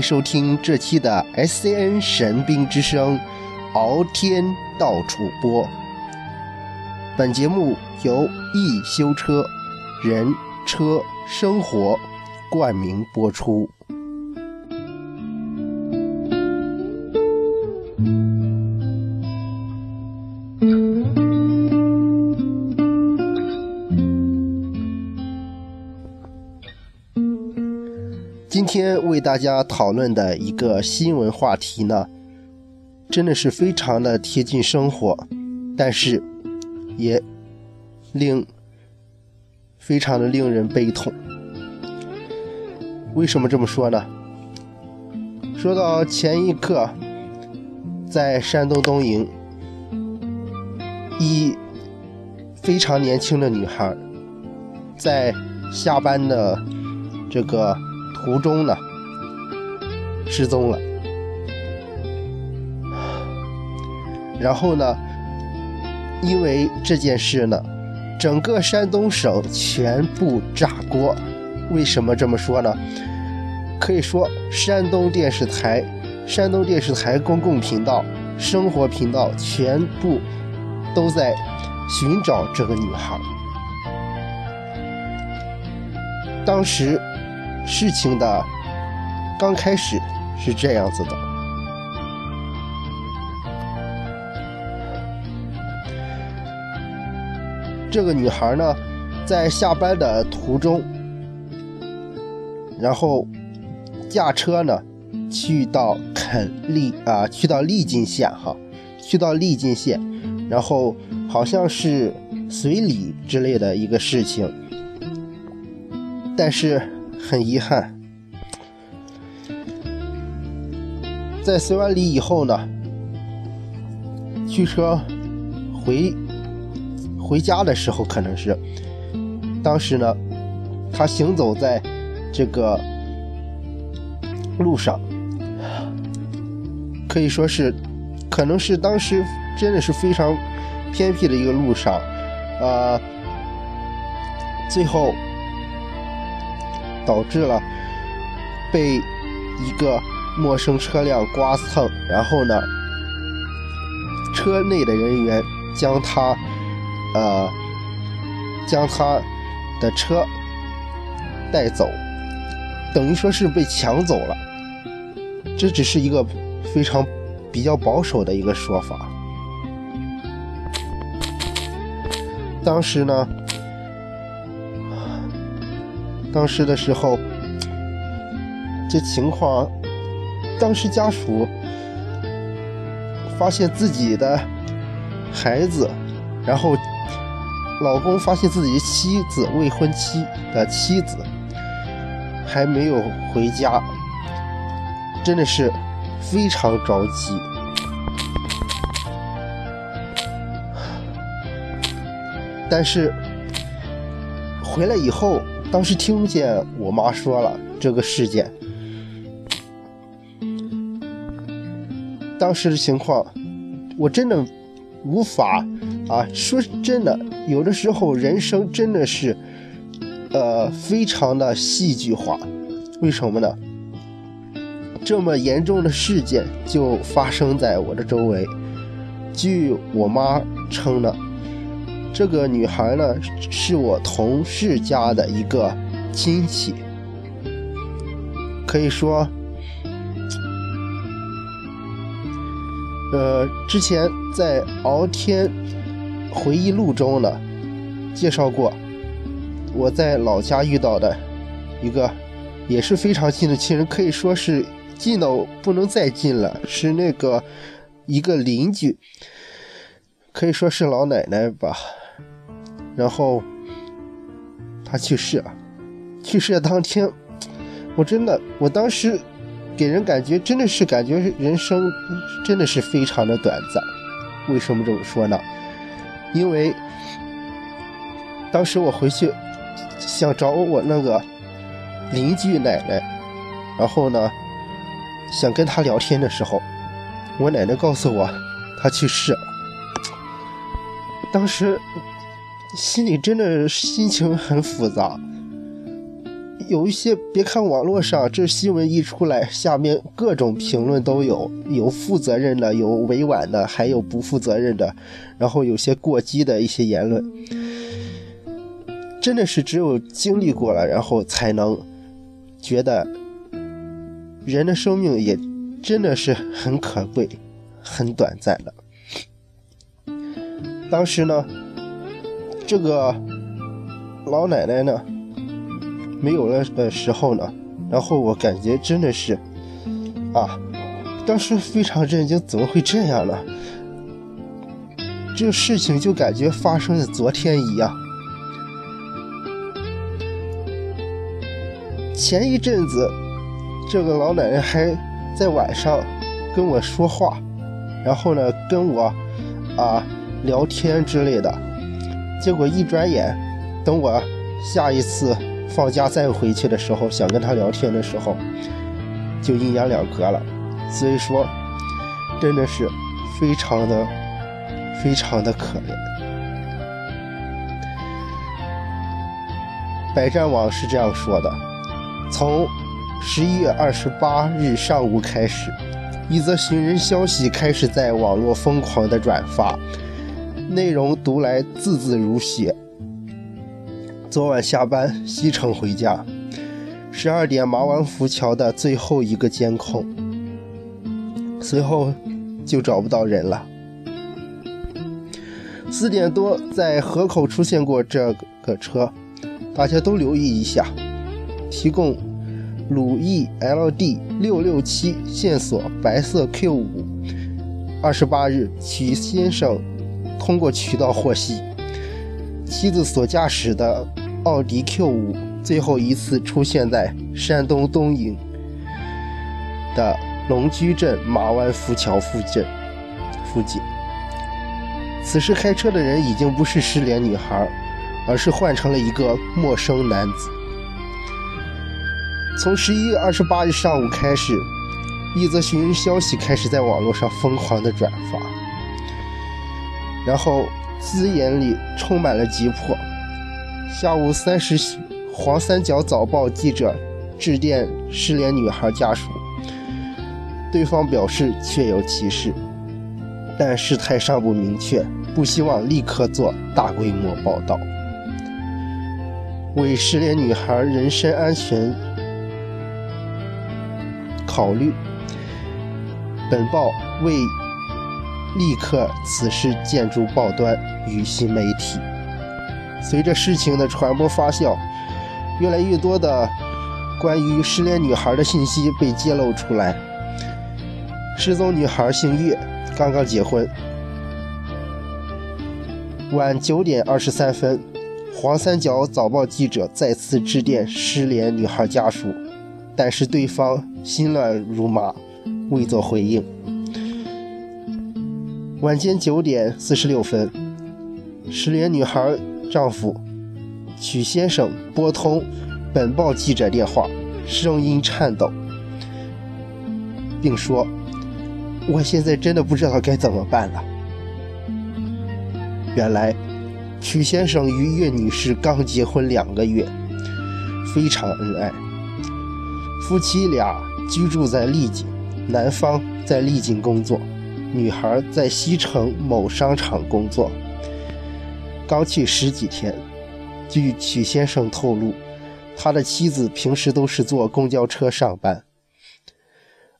迎收听这期的 SCN 神兵之声，敖天到处播。本节目由易修车人车生活冠名播出。今天为大家讨论的一个新闻话题呢，真的是非常的贴近生活，但是也令非常的令人悲痛。为什么这么说呢？说到前一刻，在山东东营，一非常年轻的女孩，在下班的这个。途中呢，失踪了。然后呢，因为这件事呢，整个山东省全部炸锅。为什么这么说呢？可以说，山东电视台、山东电视台公共频道、生活频道全部都在寻找这个女孩。当时。事情的刚开始是这样子的：这个女孩呢，在下班的途中，然后驾车呢，去到垦利啊，去到利津县哈，去到利津县，然后好像是随礼之类的一个事情，但是。很遗憾，在随完礼以后呢，驱车回回家的时候，可能是当时呢，他行走在这个路上，可以说是，可能是当时真的是非常偏僻的一个路上，呃，最后。导致了被一个陌生车辆刮蹭，然后呢，车内的人员将他，呃，将他的车带走，等于说是被抢走了。这只是一个非常比较保守的一个说法。当时呢。当时的时候，这情况，当时家属发现自己的孩子，然后老公发现自己的妻子未婚妻的妻子还没有回家，真的是非常着急。但是回来以后。当时听见我妈说了这个事件，当时的情况，我真的无法啊！说真的，有的时候人生真的是，呃，非常的戏剧化。为什么呢？这么严重的事件就发生在我的周围。据我妈称呢。这个女孩呢，是我同事家的一个亲戚，可以说，呃，之前在《敖天回忆录》中呢，介绍过我在老家遇到的一个也是非常近的亲人，可以说是近到不能再近了，是那个一个邻居，可以说是老奶奶吧。然后他去世了，去世的当天，我真的，我当时给人感觉真的是感觉人生真的是非常的短暂。为什么这么说呢？因为当时我回去想找我那个邻居奶奶，然后呢想跟她聊天的时候，我奶奶告诉我她去世了。当时。心里真的心情很复杂，有一些，别看网络上这新闻一出来，下面各种评论都有，有负责任的，有委婉的，还有不负责任的，然后有些过激的一些言论。真的是只有经历过了，然后才能觉得人的生命也真的是很可贵、很短暂的。当时呢，这个老奶奶呢。没有了的时候呢，然后我感觉真的是，啊，当时非常震惊，怎么会这样呢？这个事情就感觉发生在昨天一样。前一阵子，这个老奶奶还在晚上跟我说话，然后呢跟我啊聊天之类的，结果一转眼，等我下一次。放假再回去的时候，想跟他聊天的时候，就阴阳两隔了。所以说，真的是非常的、非常的可怜。百战网是这样说的：从十一月二十八日上午开始，一则寻人消息开始在网络疯狂的转发，内容读来字字如血。昨晚下班西城回家，十二点麻湾浮桥的最后一个监控，随后就找不到人了。四点多在河口出现过这个车，大家都留意一下。提供鲁 E L D 六六七线索，白色 Q 五。二十八日，曲先生通过渠道获悉，妻子所驾驶的。奥迪 Q5 最后一次出现在山东东营的龙居镇马湾浮桥附近。附近，此时开车的人已经不是失联女孩，而是换成了一个陌生男子。从十一月二十八日上午开始，一则寻人消息开始在网络上疯狂的转发，然后字眼里充满了急迫。下午三时许，黄三角早报记者致电失联女孩家属，对方表示确有其事，但事态尚不明确，不希望立刻做大规模报道。为失联女孩人身安全考虑，本报为立刻此事见诸报端与新媒体。随着事情的传播发酵，越来越多的关于失联女孩的信息被揭露出来。失踪女孩姓岳，刚刚结婚。晚九点二十三分，黄三角早报记者再次致电失联女孩家属，但是对方心乱如麻，未作回应。晚间九点四十六分，失联女孩。丈夫曲先生拨通本报记者电话，声音颤抖，并说：“我现在真的不知道该怎么办了。”原来，曲先生与岳女士刚结婚两个月，非常恩爱。夫妻俩居住在丽景，男方在丽景工作，女孩在西城某商场工作。刚去十几天，据曲先生透露，他的妻子平时都是坐公交车上班。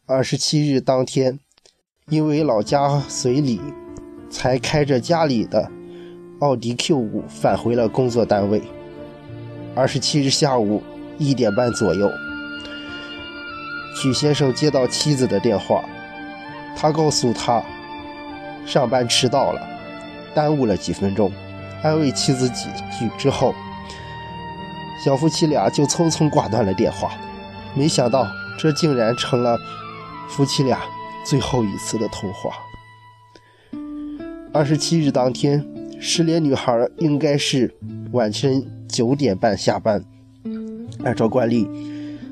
二十七日当天，因为老家随礼，才开着家里的奥迪 Q5 返回了工作单位。二十七日下午一点半左右，曲先生接到妻子的电话，他告诉他上班迟到了，耽误了几分钟。安慰妻子几句之后，小夫妻俩就匆匆挂断了电话。没想到，这竟然成了夫妻俩最后一次的通话。二十七日当天，失联女孩应该是晚晨九点半下班。按照惯例，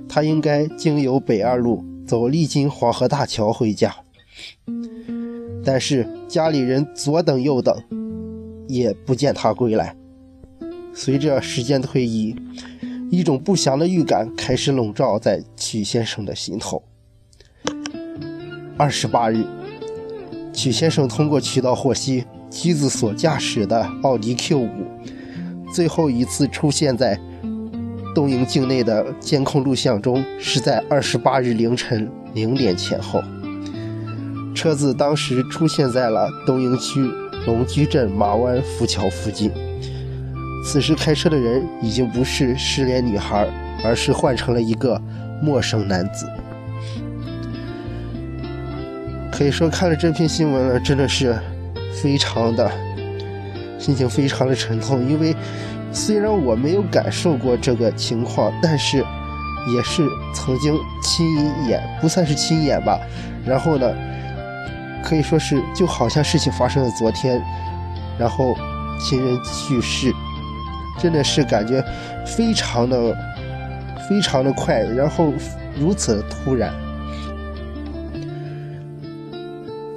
她应该经由北二路走丽金黄河大桥回家，但是家里人左等右等。也不见他归来。随着时间推移，一种不祥的预感开始笼罩在曲先生的心头。二十八日，曲先生通过渠道获悉，妻子所驾驶的奥迪 Q 五最后一次出现在东营境内的监控录像中，是在二十八日凌晨零点前后。车子当时出现在了东营区龙居镇马湾浮桥附近。此时开车的人已经不是失联女孩，而是换成了一个陌生男子。可以说，看了这篇新闻了，真的是非常的心情非常的沉痛。因为虽然我没有感受过这个情况，但是也是曾经亲眼，不算是亲眼吧。然后呢？可以说是就好像事情发生在昨天，然后亲人去世，真的是感觉非常的非常的快，然后如此的突然。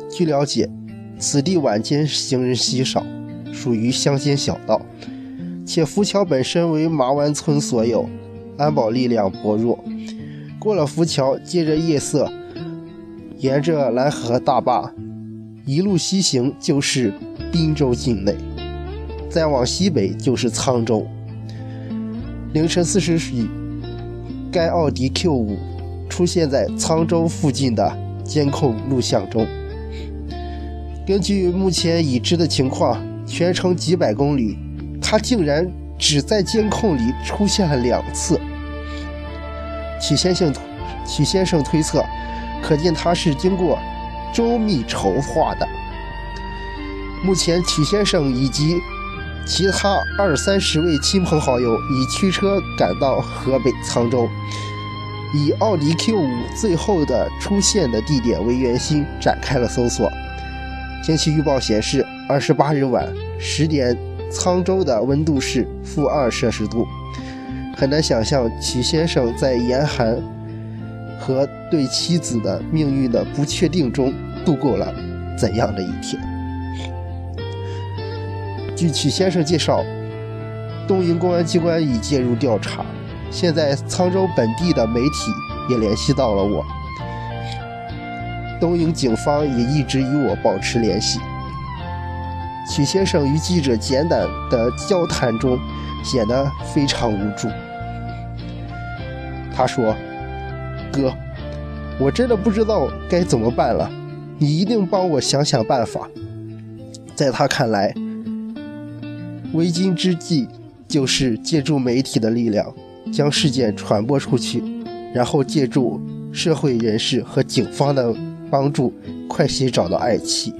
据了解，此地晚间行人稀少，属于乡间小道，且浮桥本身为麻湾村所有，安保力量薄弱。过了浮桥，借着夜色。沿着蓝河大坝一路西行，就是滨州境内；再往西北就是沧州。凌晨四时许，该奥迪 Q5 出现在沧州附近的监控录像中。根据目前已知的情况，全程几百公里，它竟然只在监控里出现了两次。曲先生，曲先生推测。可见他是经过周密筹划的。目前，曲先生以及其他二三十位亲朋好友已驱车赶到河北沧州，以奥迪 Q5 最后的出现的地点为圆心展开了搜索。天气预报显示，二十八日晚十点，沧州的温度是负二摄氏度。很难想象曲先生在严寒。和对妻子的命运的不确定中度过了怎样的一天？据曲先生介绍，东营公安机关已介入调查，现在沧州本地的媒体也联系到了我，东营警方也一直与我保持联系。曲先生与记者简短的交谈中显得非常无助，他说。哥，我真的不知道该怎么办了，你一定帮我想想办法。在他看来，为今之计就是借助媒体的力量，将事件传播出去，然后借助社会人士和警方的帮助，快些找到爱妻。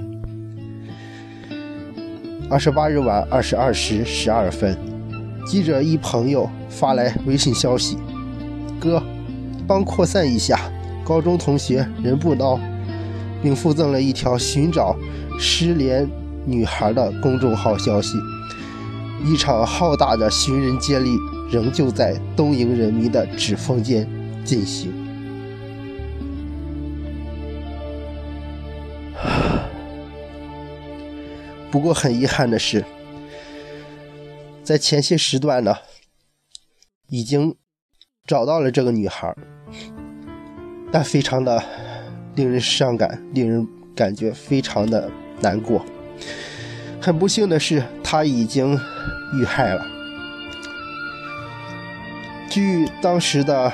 二十八日晚二十二时十二分，记者一朋友发来微信消息：“哥。”帮扩散一下，高中同学人不孬，并附赠了一条寻找失联女孩的公众号消息。一场浩大的寻人接力仍旧在东营人民的指缝间进行。不过很遗憾的是，在前些时段呢，已经。找到了这个女孩，但非常的令人伤感，令人感觉非常的难过。很不幸的是，她已经遇害了。据当时的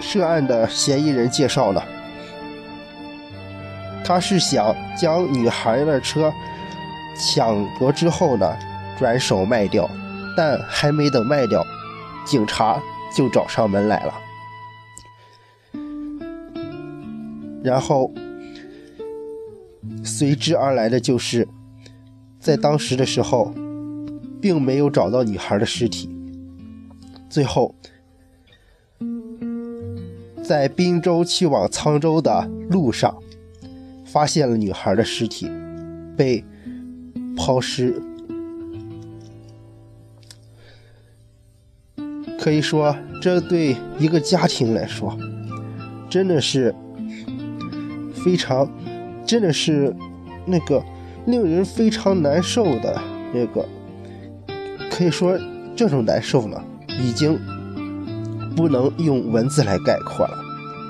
涉案的嫌疑人介绍呢，他是想将女孩的车抢夺之后呢，转手卖掉，但还没等卖掉。警察就找上门来了，然后随之而来的就是，在当时的时候，并没有找到女孩的尸体。最后，在滨州去往沧州的路上，发现了女孩的尸体，被抛尸。可以说，这对一个家庭来说，真的是非常，真的是那个令人非常难受的那个。可以说，这种难受呢，已经不能用文字来概括了，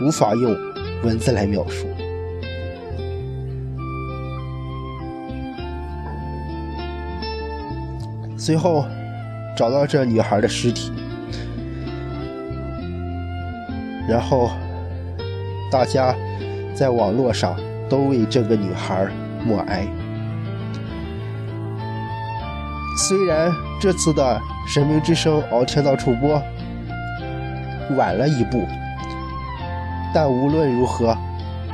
无法用文字来描述。随后找到这女孩的尸体，然后大家在网络上都为这个女孩默哀。虽然这次的《神明之声》敖天道主播晚了一步，但无论如何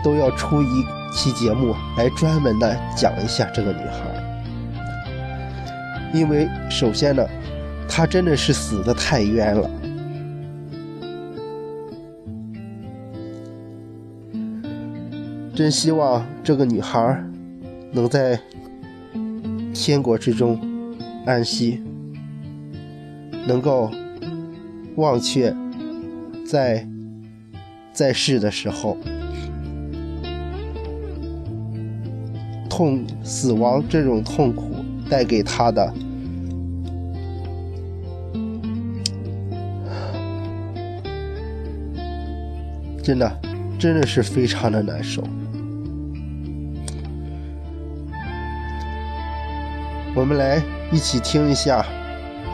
都要出一期节目来专门的讲一下这个女孩。因为首先呢，她真的是死的太冤了。真希望这个女孩能在天国之中安息，能够忘却在在世的时候痛死亡这种痛苦。带给他的，真的，真的是非常的难受。我们来一起听一下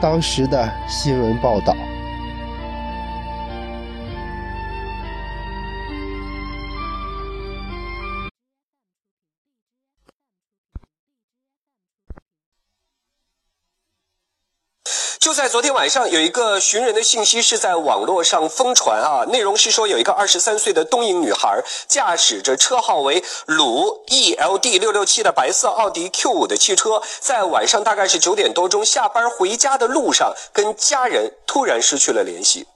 当时的新闻报道。昨天晚上，有一个寻人的信息是在网络上疯传啊，内容是说有一个二十三岁的东营女孩驾驶着车号为鲁 E L D 六六七的白色奥迪 Q 五的汽车，在晚上大概是九点多钟下班回家的路上，跟家人突然失去了联系。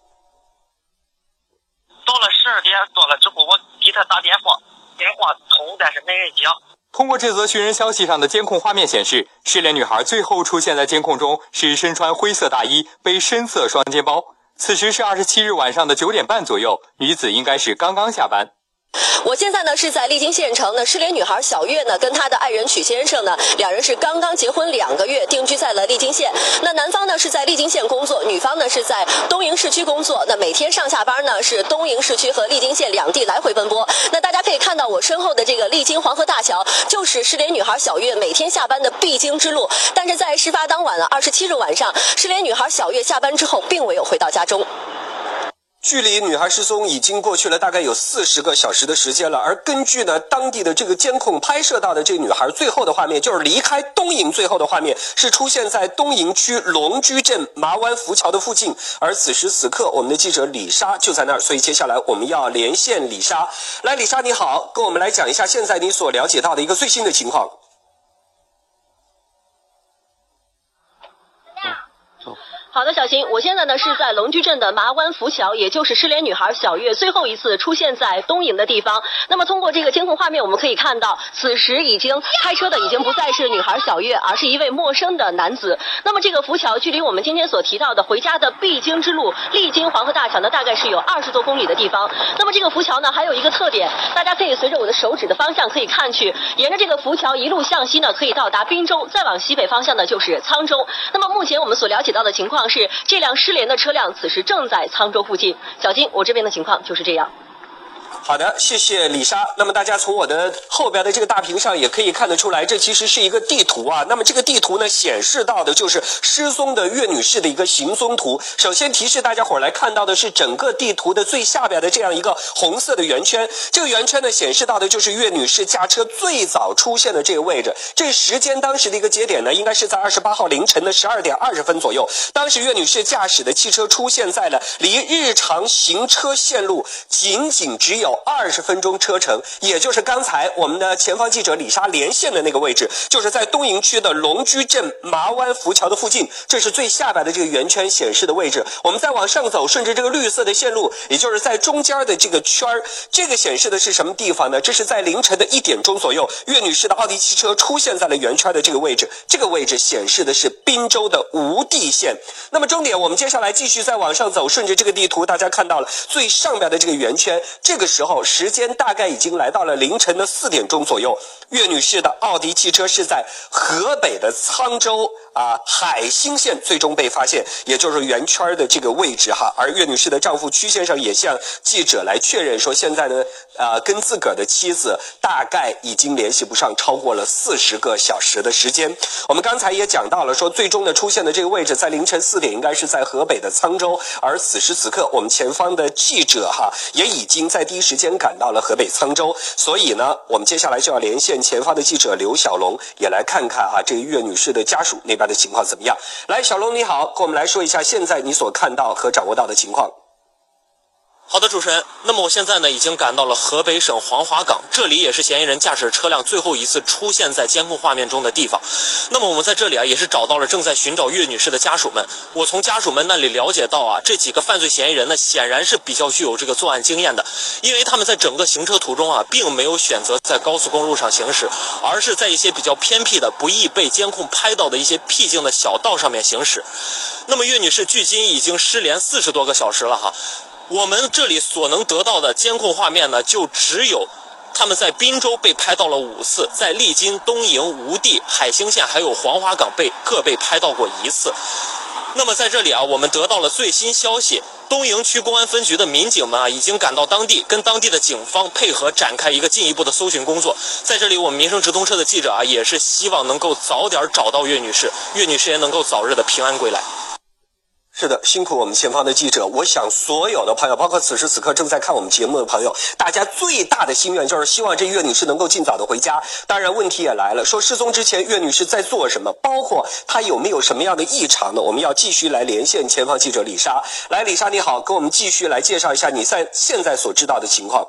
到了十二点多了之后，我给他打电话，电话通，但是没人接。通过这则寻人消息上的监控画面显示，失联女孩最后出现在监控中是身穿灰色大衣，背深色双肩包。此时是二十七日晚上的九点半左右，女子应该是刚刚下班。我现在呢是在丽晶县城呢，失联女孩小月呢跟她的爱人曲先生呢，两人是刚刚结婚两个月，定居在了丽晶县。那男方呢是在丽晶县工作，女方呢是在东营市区工作。那每天上下班呢是东营市区和丽晶县两地来回奔波。那大家可以看到我身后的这个丽晶黄河大桥，就是失联女孩小月每天下班的必经之路。但是在事发当晚啊，二十七日晚上，失联女孩小月下班之后，并未有回到家中。距离女孩失踪已经过去了大概有四十个小时的时间了，而根据呢当地的这个监控拍摄到的这个女孩最后的画面，就是离开东营最后的画面是出现在东营区龙居镇麻湾浮桥的附近，而此时此刻我们的记者李莎就在那儿，所以接下来我们要连线李莎。来，李莎你好，跟我们来讲一下现在你所了解到的一个最新的情况。好的，小新，我现在呢是在龙居镇的麻湾浮桥，也就是失联女孩小月最后一次出现在东营的地方。那么通过这个监控画面，我们可以看到，此时已经开车的已经不再是女孩小月，而是一位陌生的男子。那么这个浮桥距离我们今天所提到的回家的必经之路历经黄河大桥呢，大概是有二十多公里的地方。那么这个浮桥呢，还有一个特点，大家可以随着我的手指的方向可以看去，沿着这个浮桥一路向西呢，可以到达滨州，再往西北方向呢就是沧州。那么目前我们所了解到的情况。是这辆失联的车辆，此时正在沧州附近。小金，我这边的情况就是这样。好的，谢谢李莎。那么大家从我的后边的这个大屏上也可以看得出来，这其实是一个地图啊。那么这个地图呢，显示到的就是失踪的岳女士的一个行踪图。首先提示大家伙儿来看到的是整个地图的最下边的这样一个红色的圆圈。这个圆圈呢，显示到的就是岳女士驾车最早出现的这个位置。这时间当时的一个节点呢，应该是在二十八号凌晨的十二点二十分左右。当时岳女士驾驶的汽车出现在了离日常行车线路仅仅只有。二十分钟车程，也就是刚才我们的前方记者李莎连线的那个位置，就是在东营区的龙居镇麻湾浮桥的附近。这是最下边的这个圆圈显示的位置。我们再往上走，顺着这个绿色的线路，也就是在中间的这个圈儿，这个显示的是什么地方呢？这是在凌晨的一点钟左右，岳女士的奥迪汽车出现在了圆圈的这个位置。这个位置显示的是滨州的无地县。那么终点，我们接下来继续再往上走，顺着这个地图，大家看到了最上边的这个圆圈，这个是时候。时间大概已经来到了凌晨的四点钟左右，岳女士的奥迪汽车是在河北的沧州啊海兴县最终被发现，也就是圆圈的这个位置哈。而岳女士的丈夫曲先生也向记者来确认说，现在呢，啊跟自个儿的妻子大概已经联系不上，超过了四十个小时的时间。我们刚才也讲到了，说最终的出现的这个位置在凌晨四点，应该是在河北的沧州。而此时此刻，我们前方的记者哈也已经在第一时间赶到了河北沧州，所以呢，我们接下来就要连线前方的记者刘小龙，也来看看啊这个岳女士的家属那边的情况怎么样。来，小龙你好，跟我们来说一下现在你所看到和掌握到的情况。好的，主持人。那么我现在呢，已经赶到了河北省黄骅港，这里也是嫌疑人驾驶车辆最后一次出现在监控画面中的地方。那么我们在这里啊，也是找到了正在寻找岳女士的家属们。我从家属们那里了解到啊，这几个犯罪嫌疑人呢，显然是比较具有这个作案经验的，因为他们在整个行车途中啊，并没有选择在高速公路上行驶，而是在一些比较偏僻的、不易被监控拍到的一些僻静的小道上面行驶。那么岳女士距今已经失联四十多个小时了哈。我们这里所能得到的监控画面呢，就只有他们在滨州被拍到了五次，在利津、东营、吴地、海兴县还有黄骅港被各被拍到过一次。那么在这里啊，我们得到了最新消息，东营区公安分局的民警们啊，已经赶到当地，跟当地的警方配合展开一个进一步的搜寻工作。在这里，我们民生直通车的记者啊，也是希望能够早点找到岳女士，岳女士也能够早日的平安归来。是的，辛苦我们前方的记者。我想所有的朋友，包括此时此刻正在看我们节目的朋友，大家最大的心愿就是希望这岳女士能够尽早的回家。当然，问题也来了，说失踪之前岳女士在做什么，包括她有没有什么样的异常呢？我们要继续来连线前方记者李莎。来，李莎你好，跟我们继续来介绍一下你在现在所知道的情况。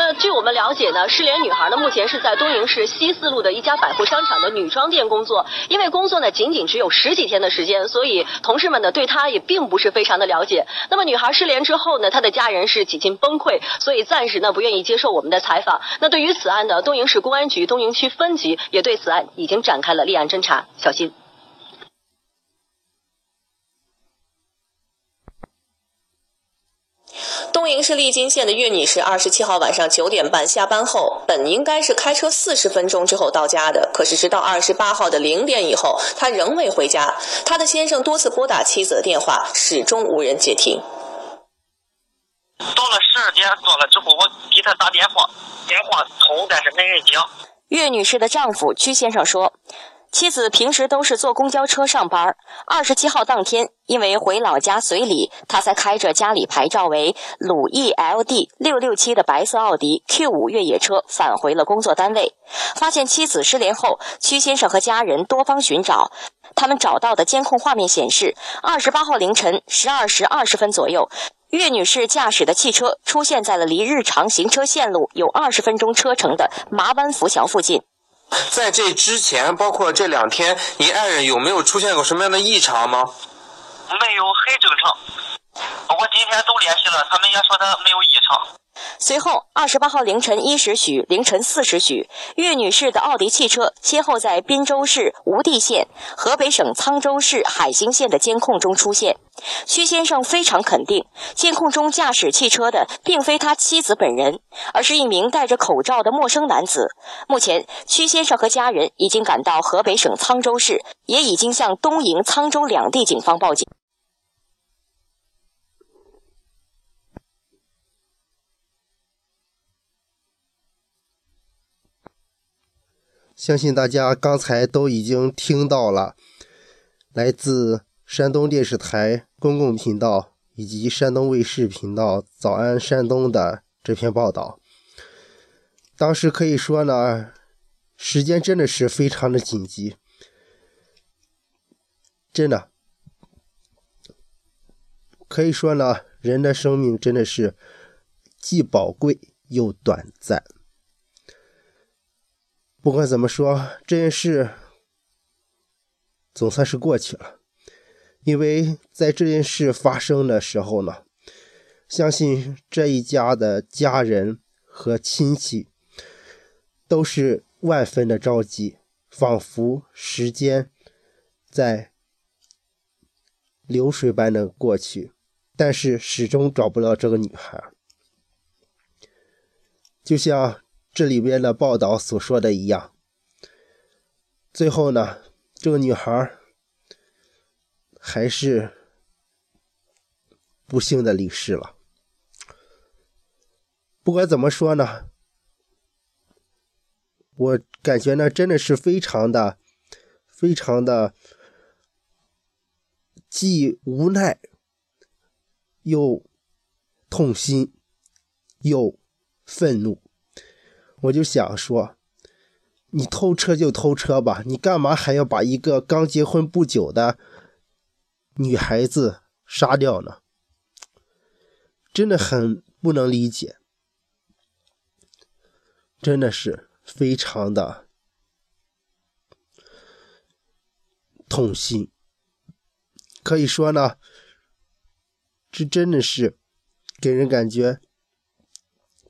那据我们了解呢，失联女孩呢目前是在东营市西四路的一家百货商场的女装店工作。因为工作呢仅仅只有十几天的时间，所以同事们呢对她也并不是非常的了解。那么女孩失联之后呢，她的家人是几近崩溃，所以暂时呢不愿意接受我们的采访。那对于此案呢，东营市公安局东营区分局也对此案已经展开了立案侦查。小心。东营市利津县的岳女士，二十七号晚上九点半下班后，本应该是开车四十分钟之后到家的，可是直到二十八号的零点以后，她仍未回家。她的先生多次拨打妻子的电话，始终无人接听。到了十二点多了之后，我给他打电话，电话通，但是没人接。岳女士的丈夫曲先生说。妻子平时都是坐公交车上班。二十七号当天，因为回老家随礼，他才开着家里牌照为鲁 E L D 六六七的白色奥迪 Q 五越野车返回了工作单位。发现妻子失联后，屈先生和家人多方寻找。他们找到的监控画面显示，二十八号凌晨十二时二十分左右，岳女士驾驶的汽车出现在了离日常行车线路有二十分钟车程的麻湾浮桥附近。在这之前，包括这两天，你爱人有没有出现过什么样的异常吗？没有，很正常。我今天都联系了，他们也说他没有异常。随后，二十八号凌晨一时许、凌晨四时许，岳女士的奥迪汽车先后在滨州市吴地县、河北省沧州市海兴县的监控中出现。屈先生非常肯定，监控中驾驶汽车的并非他妻子本人，而是一名戴着口罩的陌生男子。目前，屈先生和家人已经赶到河北省沧州市，也已经向东营、沧州两地警方报警。相信大家刚才都已经听到了，来自山东电视台公共频道以及山东卫视频道《早安山东》的这篇报道。当时可以说呢，时间真的是非常的紧急，真的可以说呢，人的生命真的是既宝贵又短暂。不管怎么说，这件事总算是过去了。因为在这件事发生的时候呢，相信这一家的家人和亲戚都是万分的着急，仿佛时间在流水般的过去，但是始终找不到这个女孩。就像这里边的报道所说的一样。最后呢，这个女孩还是不幸的离世了。不管怎么说呢，我感觉呢，真的是非常的、非常的，既无奈又痛心又愤怒。我就想说。你偷车就偷车吧，你干嘛还要把一个刚结婚不久的女孩子杀掉呢？真的很不能理解，真的是非常的痛心。可以说呢，这真的是给人感觉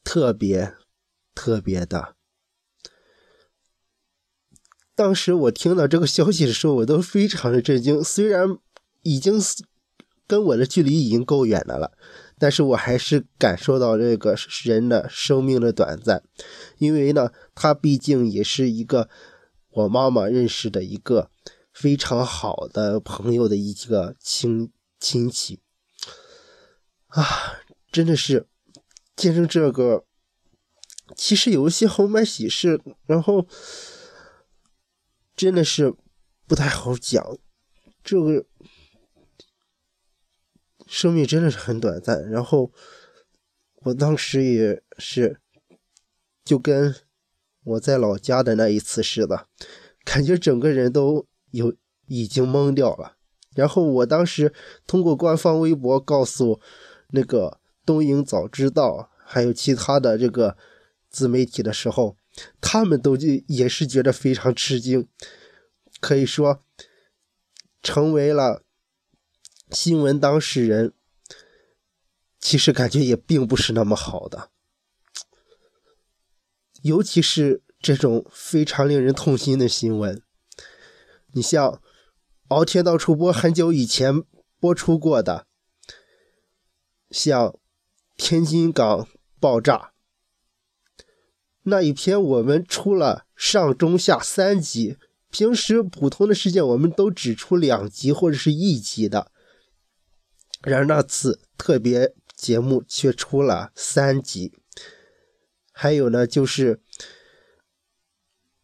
特别特别的。当时我听到这个消息的时候，我都非常的震惊。虽然已经跟我的距离已经够远的了，但是我还是感受到这个人的生命的短暂。因为呢，他毕竟也是一个我妈妈认识的一个非常好的朋友的一个亲亲戚啊，真的是见证这个，其实有一些红白喜事，然后。真的是不太好讲，这个生命真的是很短暂。然后我当时也是，就跟我在老家的那一次似的，感觉整个人都有已经懵掉了。然后我当时通过官方微博告诉那个东营早知道，还有其他的这个自媒体的时候。他们都就也是觉得非常吃惊，可以说成为了新闻当事人。其实感觉也并不是那么好的，尤其是这种非常令人痛心的新闻。你像敖天道出播很久以前播出过的，像天津港爆炸。那一篇我们出了上中下三集，平时普通的事件我们都只出两集或者是一集的，然而那次特别节目却出了三集。还有呢，就是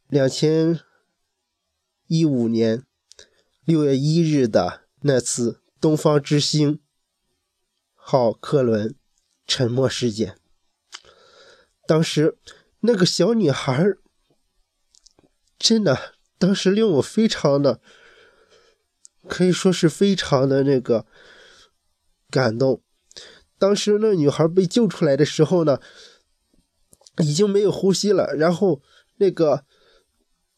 两千一五年六月一日的那次东方之星号客轮沉没事件，当时。那个小女孩真的，当时令我非常的，可以说是非常的那个感动。当时那女孩被救出来的时候呢，已经没有呼吸了。然后那个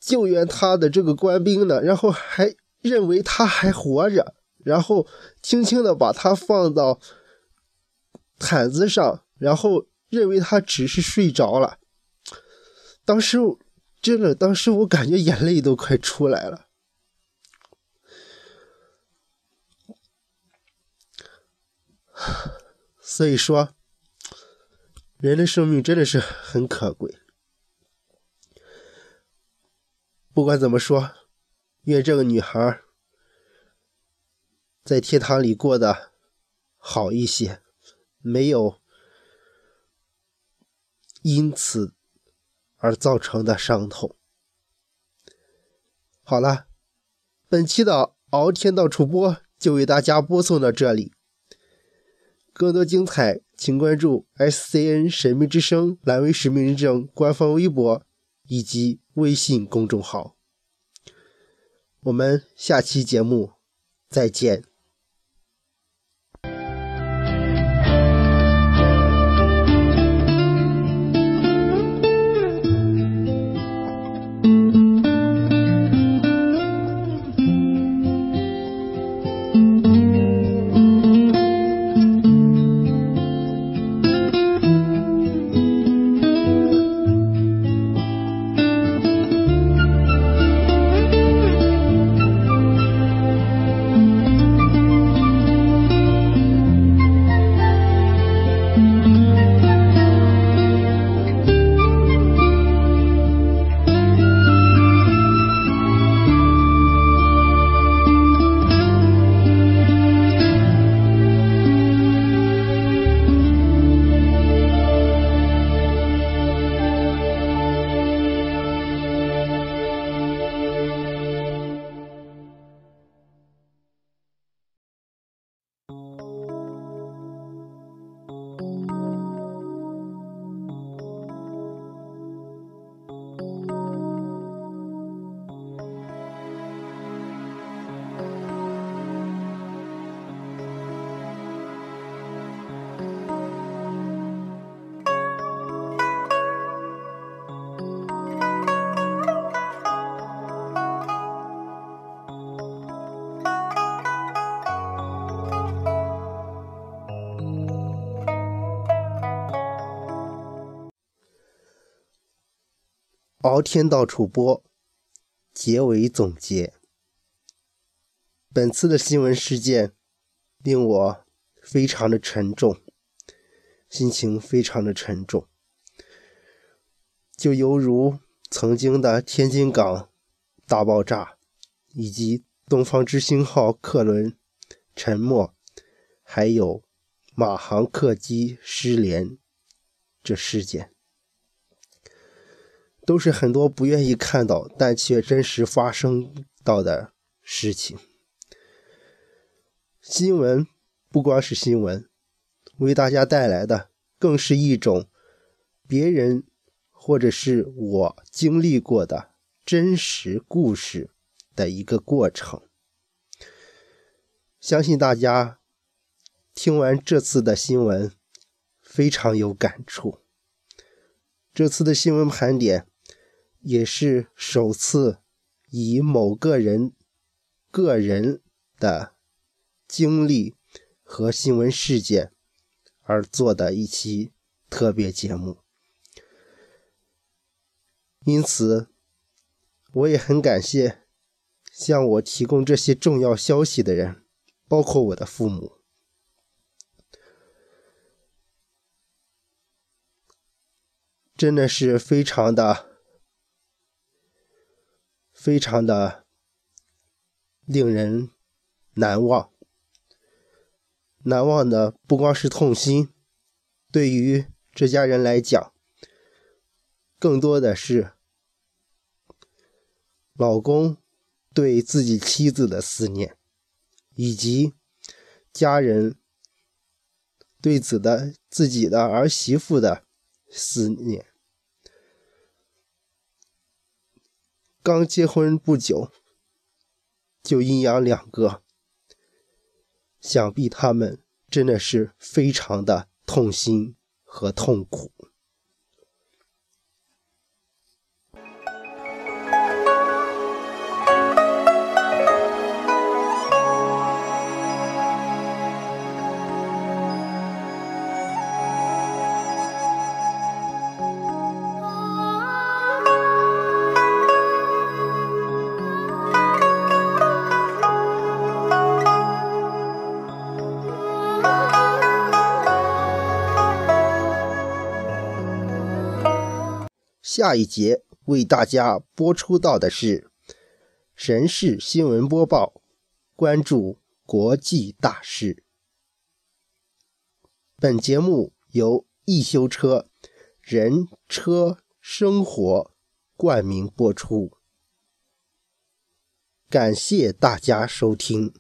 救援她的这个官兵呢，然后还认为她还活着，然后轻轻的把她放到毯子上，然后认为她只是睡着了。当时真的，当时我感觉眼泪都快出来了。所以说，人的生命真的是很可贵。不管怎么说，愿这个女孩在天堂里过得好一些，没有因此。而造成的伤痛。好了，本期的敖天道主播就为大家播送到这里。更多精彩，请关注 SCN 神秘之声蓝威使命认证官方微博以及微信公众号。我们下期节目再见。敖天道主播，结尾总结。本次的新闻事件令我非常的沉重，心情非常的沉重，就犹如曾经的天津港大爆炸，以及东方之星号客轮沉没，还有马航客机失联这事件，都是很多不愿意看到，但却真实发生到的事情。新闻不光是新闻，为大家带来的更是一种别人或者是我经历过的真实故事的一个过程。相信大家听完这次的新闻非常有感触。这次的新闻盘点也是首次以某个人个人的。经历和新闻事件而做的一期特别节目，因此我也很感谢向我提供这些重要消息的人，包括我的父母。真的是非常的、非常的令人难忘。难忘的不光是痛心，对于这家人来讲，更多的是老公对自己妻子的思念，以及家人对子的自己的儿媳妇的思念。刚结婚不久，就阴阳两个。想必他们真的是非常的痛心和痛苦。下一节为大家播出到的是《神事新闻播报》，关注国际大事。本节目由易修车人车生活冠名播出，感谢大家收听。